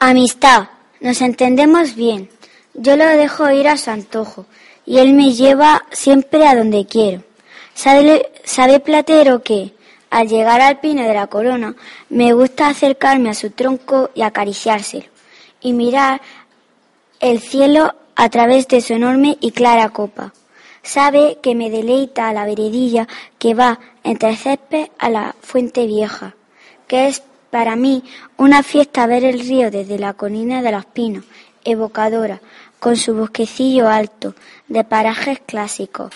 Amistad. Nos entendemos bien. Yo lo dejo ir a su antojo y él me lleva siempre a donde quiero. Sabe, sabe Platero que, al llegar al pino de la corona, me gusta acercarme a su tronco y acariciárselo, y mirar el cielo a través de su enorme y clara copa. Sabe que me deleita la veredilla que va entre césped a la fuente vieja, que es para mí una fiesta ver el río desde la colina de los pinos, evocadora, con su bosquecillo alto, de parajes clásicos.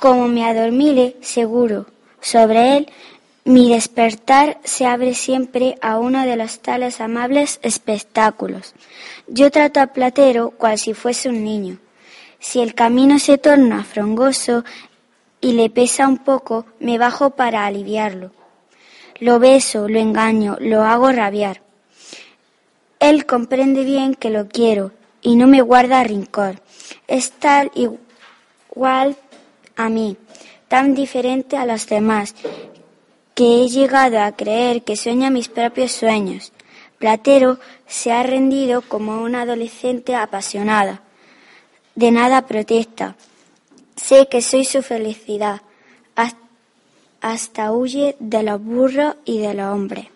Como me adormile, seguro, sobre él, mi despertar se abre siempre a uno de los tales amables espectáculos. Yo trato a Platero cual si fuese un niño. Si el camino se torna frongoso y le pesa un poco, me bajo para aliviarlo. Lo beso, lo engaño, lo hago rabiar. Él comprende bien que lo quiero y no me guarda rincón. Es tal igual a mí, tan diferente a los demás, que he llegado a creer que sueña mis propios sueños. Platero se ha rendido como una adolescente apasionada. De nada protesta. Sé que soy su felicidad. Hasta huye de los burros y de los hombres.